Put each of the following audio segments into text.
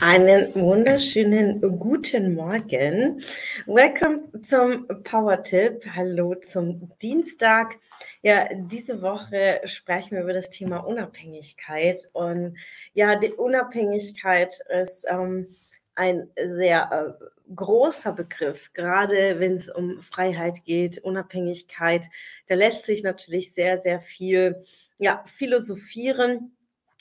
Einen wunderschönen guten Morgen. Welcome zum Power Tip. Hallo zum Dienstag. Ja, diese Woche sprechen wir über das Thema Unabhängigkeit. Und ja, die Unabhängigkeit ist ähm, ein sehr äh, großer Begriff, gerade wenn es um Freiheit geht, Unabhängigkeit. Da lässt sich natürlich sehr, sehr viel ja, philosophieren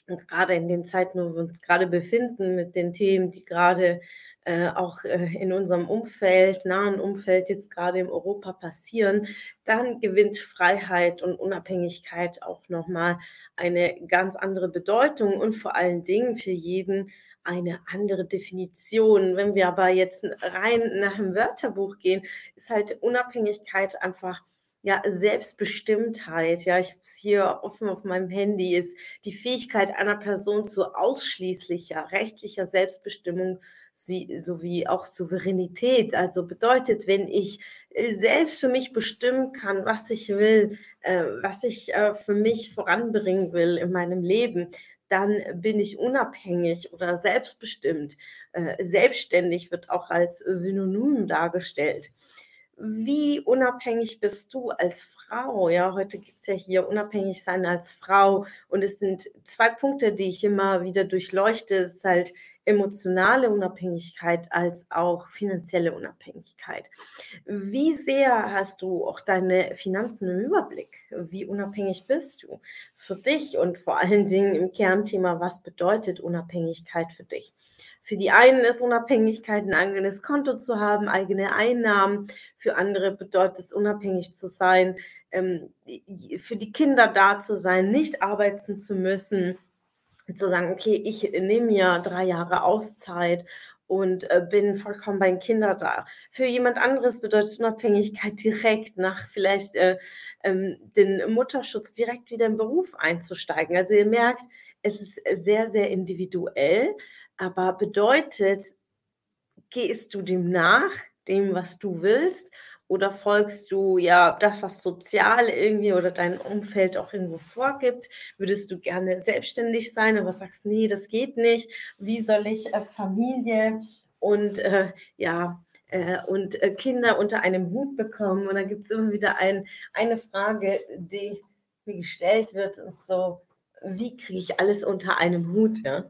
und gerade in den Zeiten, wo wir uns gerade befinden, mit den Themen, die gerade äh, auch äh, in unserem Umfeld, nahen Umfeld, jetzt gerade in Europa passieren, dann gewinnt Freiheit und Unabhängigkeit auch nochmal eine ganz andere Bedeutung und vor allen Dingen für jeden eine andere Definition. Wenn wir aber jetzt rein nach dem Wörterbuch gehen, ist halt Unabhängigkeit einfach ja, Selbstbestimmtheit, ja, ich habe es hier offen auf meinem Handy, ist die Fähigkeit einer Person zu ausschließlicher rechtlicher Selbstbestimmung sie, sowie auch Souveränität. Also bedeutet, wenn ich äh, selbst für mich bestimmen kann, was ich will, äh, was ich äh, für mich voranbringen will in meinem Leben, dann bin ich unabhängig oder selbstbestimmt. Äh, selbstständig wird auch als Synonym dargestellt wie unabhängig bist du als Frau? Ja, heute geht es ja hier unabhängig sein als Frau. Und es sind zwei Punkte, die ich immer wieder durchleuchte. Es ist halt emotionale Unabhängigkeit als auch finanzielle Unabhängigkeit. Wie sehr hast du auch deine Finanzen im Überblick? Wie unabhängig bist du für dich und vor allen Dingen im Kernthema, was bedeutet Unabhängigkeit für dich? Für die einen ist Unabhängigkeit, ein eigenes Konto zu haben, eigene Einnahmen. Für andere bedeutet es, unabhängig zu sein, ähm, für die Kinder da zu sein, nicht arbeiten zu müssen, zu sagen, okay, ich nehme mir drei Jahre Auszeit und äh, bin vollkommen bei den Kindern da. Für jemand anderes bedeutet Unabhängigkeit direkt nach vielleicht äh, ähm, den Mutterschutz direkt wieder im Beruf einzusteigen. Also ihr merkt, es ist sehr, sehr individuell aber bedeutet, gehst du dem nach, dem, was du willst, oder folgst du ja das, was sozial irgendwie oder dein Umfeld auch irgendwo vorgibt? Würdest du gerne selbstständig sein, aber sagst, nee, das geht nicht. Wie soll ich äh, Familie und äh, ja, äh, und äh, Kinder unter einem Hut bekommen? Und dann gibt es immer wieder ein, eine Frage, die mir gestellt wird, und so, wie kriege ich alles unter einem Hut? Ja?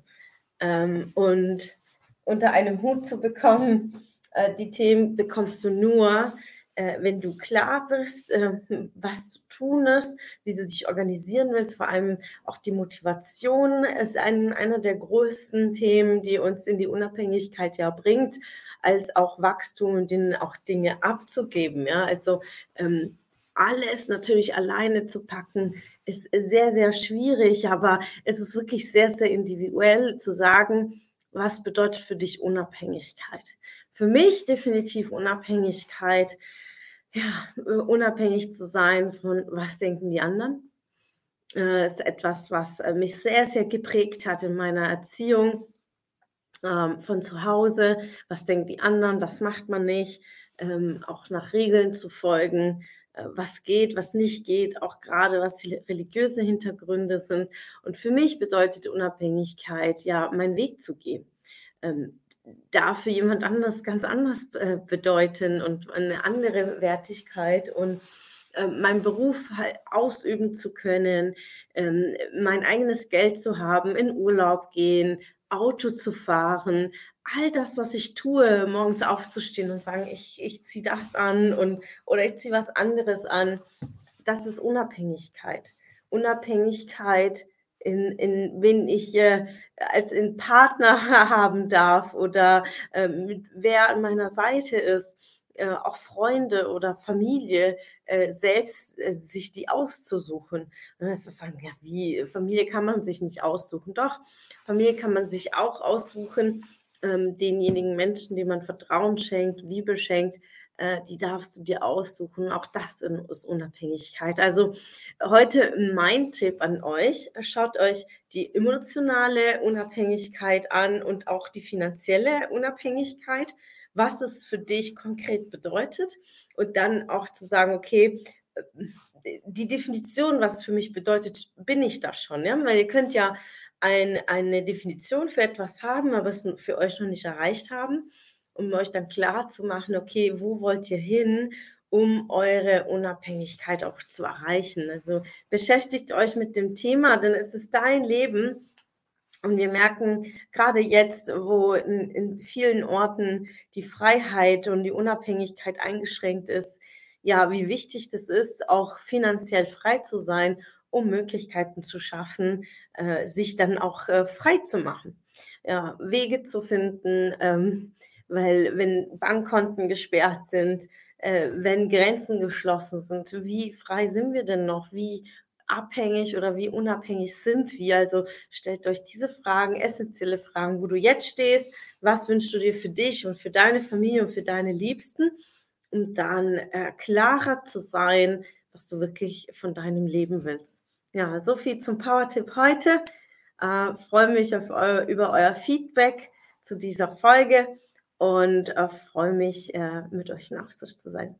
Ähm, und unter einem Hut zu bekommen, äh, die Themen bekommst du nur, äh, wenn du klar bist, äh, was zu tun ist, wie du dich organisieren willst, vor allem auch die Motivation ist ein, einer der größten Themen, die uns in die Unabhängigkeit ja bringt, als auch Wachstum und denen auch Dinge abzugeben. Ja, also ähm, alles natürlich alleine zu packen, ist sehr, sehr schwierig, aber es ist wirklich sehr, sehr individuell zu sagen, was bedeutet für dich Unabhängigkeit. Für mich definitiv Unabhängigkeit, ja, unabhängig zu sein von, was denken die anderen. Das ist etwas, was äh, mich sehr, sehr geprägt hat in meiner Erziehung ähm, von zu Hause. Was denken die anderen? Das macht man nicht. Ähm, auch nach Regeln zu folgen, äh, was geht, was nicht geht, auch gerade was die religiöse Hintergründe sind. Und für mich bedeutet Unabhängigkeit, ja, meinen Weg zu gehen. Ähm, darf für jemand anders ganz anders äh, bedeuten und eine andere Wertigkeit und äh, meinen Beruf ausüben zu können, ähm, mein eigenes Geld zu haben, in Urlaub gehen, Auto zu fahren, all das, was ich tue, morgens aufzustehen und sagen, ich, ich ziehe das an und oder ich ziehe was anderes an, das ist Unabhängigkeit. Unabhängigkeit in, in wen ich äh, als in Partner haben darf oder äh, mit wer an meiner Seite ist, äh, auch Freunde oder Familie, äh, selbst äh, sich die auszusuchen. Und dann ist das sagen, ja, wie, Familie kann man sich nicht aussuchen. Doch, Familie kann man sich auch aussuchen, ähm, denjenigen Menschen, denen man Vertrauen schenkt, Liebe schenkt, äh, die darfst du dir aussuchen. Auch das ist Unabhängigkeit. Also heute mein Tipp an euch, schaut euch die emotionale Unabhängigkeit an und auch die finanzielle Unabhängigkeit, was es für dich konkret bedeutet und dann auch zu sagen, okay, äh, die Definition, was es für mich bedeutet, bin ich das schon, ja? Weil ihr könnt ja ein, eine Definition für etwas haben, aber es für euch noch nicht erreicht haben um euch dann klar zu machen, okay, wo wollt ihr hin, um eure Unabhängigkeit auch zu erreichen. Also beschäftigt euch mit dem Thema, denn es ist dein Leben. Und wir merken gerade jetzt, wo in, in vielen Orten die Freiheit und die Unabhängigkeit eingeschränkt ist, ja, wie wichtig das ist, auch finanziell frei zu sein, um Möglichkeiten zu schaffen, äh, sich dann auch äh, frei zu machen. Ja, Wege zu finden, ähm, weil wenn Bankkonten gesperrt sind, äh, wenn Grenzen geschlossen sind, wie frei sind wir denn noch? Wie abhängig oder wie unabhängig sind wir? Also stellt euch diese Fragen, essentielle Fragen, wo du jetzt stehst, was wünschst du dir für dich und für deine Familie und für deine Liebsten, um dann äh, klarer zu sein, was du wirklich von deinem Leben willst. Ja, so viel zum Power-Tipp heute. Äh, freue mich eu über euer Feedback zu dieser Folge und äh, freue mich, äh, mit euch in Austausch zu sein.